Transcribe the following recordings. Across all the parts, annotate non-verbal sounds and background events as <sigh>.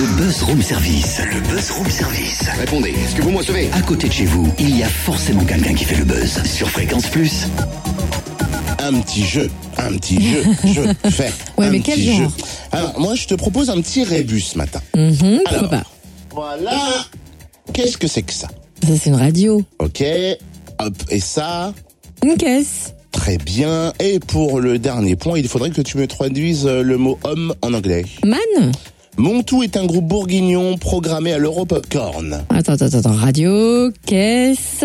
Le Buzz Room Service. Le Buzz Room Service. Répondez, est-ce que vous me recevez À côté de chez vous, il y a forcément quelqu'un qui fait le buzz. Sur Fréquence Plus. un petit jeu, un petit jeu, <laughs> je fais. Ouais, un mais quel petit genre jeu. Alors, moi, je te propose un petit rébus ce matin. Mhm, pourquoi Alors. pas Voilà. Qu'est-ce que c'est que ça Ça, c'est une radio. Ok. Hop, et ça, Une caisse. très bien. Et pour le dernier point, il faudrait que tu me traduises euh, le mot homme en anglais. Man Montou est un groupe bourguignon programmé à l'Europopcorn. Attends, attends, attends. Radio, caisse,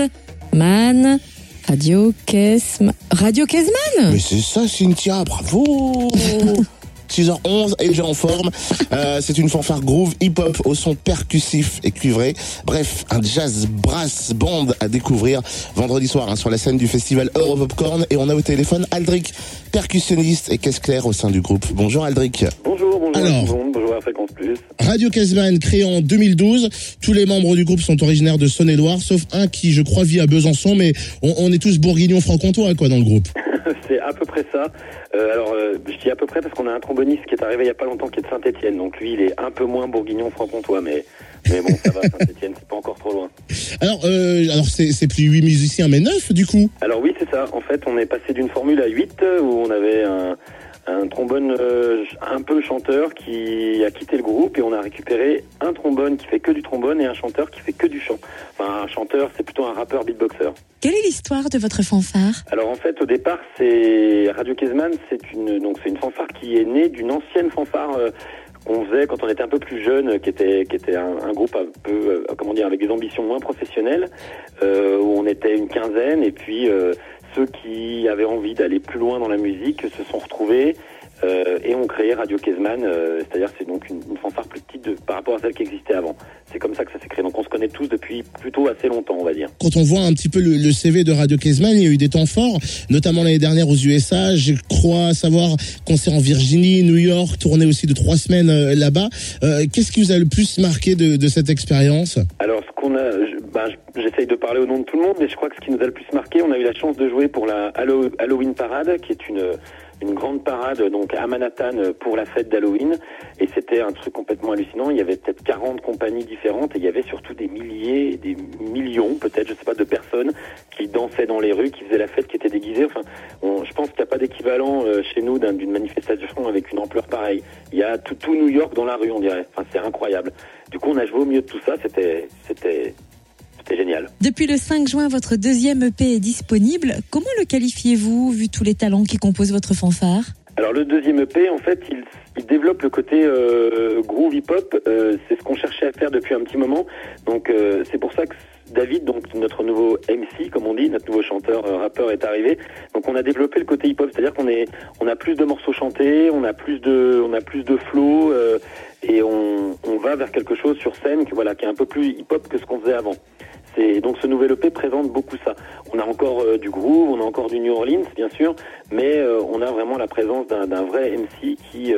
man. Radio, caisse, Radio, caisse, man Mais c'est ça, Cynthia, bravo <laughs> 6h11 et déjà en forme. Euh, c'est une fanfare groove hip-hop au son percussif et cuivré. Bref, un jazz brass band à découvrir vendredi soir hein, sur la scène du festival Europopcorn. Et on a au téléphone Aldric, percussionniste et caisse claire au sein du groupe. Bonjour Aldric. Bonjour, bonjour Alors. Fréquence Plus. Radio Caseman, créé en 2012. Tous les membres du groupe sont originaires de Saône-et-Loire, sauf un qui, je crois, vit à Besançon, mais on, on est tous bourguignons franc-comtois, quoi, dans le groupe. <laughs> C'est à peu près ça. Euh, alors, euh, je dis à peu près parce qu'on a un tromboniste qui est arrivé il y a pas longtemps qui est de Saint-Etienne. Donc lui, il est un peu moins bourguignon franc-comtois, mais, mais bon, ça va, <laughs> Saint-Etienne, c'est pas encore trop loin. Alors, euh, alors c'est plus huit musiciens, mais neuf, du coup. Alors oui, c'est ça. En fait, on est passé d'une formule à 8 euh, où on avait un, un trombone euh, un peu chanteur qui a quitté le groupe et on a récupéré un trombone qui fait que du trombone et un chanteur qui fait que du chant. Enfin, un chanteur, c'est plutôt un rappeur beatboxer. Quelle est l'histoire de votre fanfare? Alors en fait, au départ, c'est Radio Kezman, c'est une donc c'est une fanfare qui est née d'une ancienne fanfare euh, qu'on faisait quand on était un peu plus jeune, qui était qui était un, un groupe un peu euh, comment dire avec des ambitions moins professionnelles, euh, où on était une quinzaine et puis euh, ceux qui avaient envie d'aller plus loin dans la musique se sont retrouvés. Euh, et ont créé Radio Kezman, euh, c'est-à-dire c'est donc une, une fanfare plus petite de- par rapport à celle qui existait avant. C'est comme ça que ça s'est créé. Donc on se connaît tous depuis plutôt assez longtemps, on va dire. Quand on voit un petit peu le, le CV de Radio Caseman, il y a eu des temps forts, notamment l'année dernière aux USA. Je crois savoir concert en Virginie, New York, tournée aussi de trois semaines euh, là-bas. Euh, Qu'est-ce qui vous a le plus marqué de, de cette expérience? Alors, ce qu'on a, je- ben, je- j'essaye de parler au nom de tout le monde, mais je crois que ce qui nous a le plus marqué, on a eu la chance de jouer pour la Hallow- Halloween Parade, qui est une une grande parade donc à Manhattan euh, pour la fête d'Halloween. Et c'était un truc complètement hallucinant. Il y avait peut-être 40 compagnies différentes et il y avait surtout des milliers des millions peut-être je sais pas de personnes qui dansaient dans les rues qui faisaient la fête qui étaient déguisées. Enfin je pense qu'il n'y a pas d'équivalent euh, chez nous d'un- d'une manifestation avec une ampleur pareille. Il y a tout, New York dans la rue on dirait. Enfin c'est incroyable. Du coup on a joué au milieu de tout ça. C'était c'était c'était génial. Depuis le 5 juin, votre deuxième EP est disponible. Comment le qualifiez-vous, vu tous les talents qui composent votre fanfare? Alors le deuxième EP, en fait, il, il développe le côté euh, groove hip-hop. Euh, c'est ce qu'on cherchait à faire depuis un petit moment. Donc euh, c'est pour ça que David, donc notre nouveau MC, comme on dit, notre nouveau chanteur euh, rappeur est arrivé. Donc on a développé le côté hip-hop, c'est-à-dire qu'on est, on a plus de morceaux chantés, on a plus de, on a plus de flow euh, et on, va vers quelque chose sur scène, qui voilà, qui est un peu plus hip-hop que ce qu'on faisait avant. C'est donc ce nouvel EP présente beaucoup ça. On a encore euh, du groove, on a encore du New Orleans bien sûr, mais on a vraiment la présence d'un vrai MC qui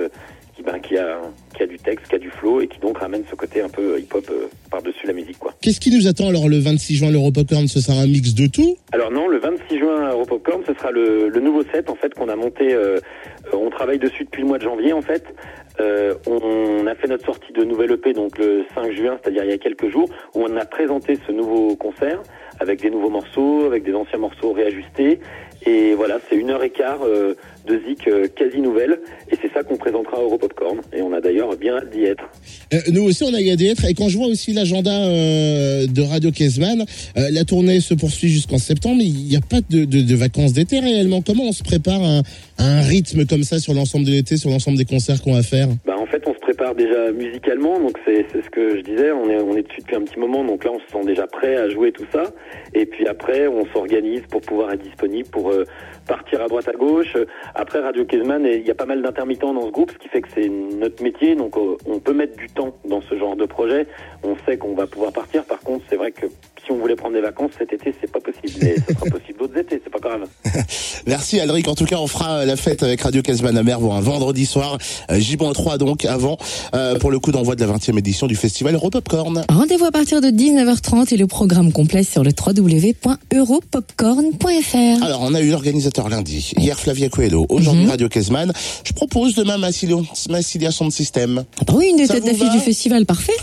qui, ben, qui a qui a du texte, qui a du flow et qui donc ramène ce côté un peu hip-hop euh, par-dessus la musique quoi. Qu'est-ce qui nous attend alors le 26 juin l'Europopcorn Ce sera un mix de tout? Alors non, le 26 juin à Europopcorn, ce sera le, le nouveau set en fait qu'on a monté. euh, euh, on travaille dessus depuis le mois de janvier en fait. Euh, on a fait notre sortie de nouvelle EP donc le 5 juin, c'est-à-dire il y a quelques jours, où on a présenté ce nouveau concert avec des nouveaux morceaux, avec des anciens morceaux réajustés. Et voilà, c'est une heure et quart euh, de zik euh, quasi nouvelle. Et c'est ça qu'on présentera à Europopcorn. Et on a d'ailleurs bien hâte d'y être. Euh, Nous aussi, on a y d'y être. Et quand je vois aussi l'agenda euh, de Radio Caseman, euh, la tournée se poursuit jusqu'en septembre, il n'y a pas de, de- de vacances d'été réellement. Comment on se prépare à un, à un rythme comme ça sur l'ensemble de l'été, sur l'ensemble des concerts qu'on va faire? Bah, en fait, on se prépare déjà musicalement, donc c'est ce que je disais. On est, on est dessus depuis un petit moment, donc là, on se sent déjà prêt à jouer tout ça. Et puis après, on s'organise pour pouvoir être disponible, pour euh, partir à droite à gauche. Après, Radio Kezman, il y a pas mal d'intermittents dans ce groupe, ce qui fait que c'est notre métier, donc euh, on peut mettre du temps dans ce genre de projet. On sait qu'on va pouvoir partir. Par contre, c'est vrai que si on voulait prendre des vacances cet été, c'est pas possible. Mais ça sera <laughs> possible d'autres étés, c'est pas grave. <laughs> Merci Alric. En tout cas, on fera la fête avec Radio Casbah Mer un vendredi soir, euh, J-3 donc, avant, euh, pour le coup d'envoi de la 20e édition du festival Europopcorn. Rendez-vous à partir de 19h30 et le programme complet sur le www.europopcorn.fr. Alors, on a eu l'organisateur lundi. Hier, Flavia Coelho. Aujourd'hui, Mhm. Radio Casman. Je propose demain Massilia, Massilia Sound System. Ah bah oui, une des Ça têtes d'affiche du festival, parfait.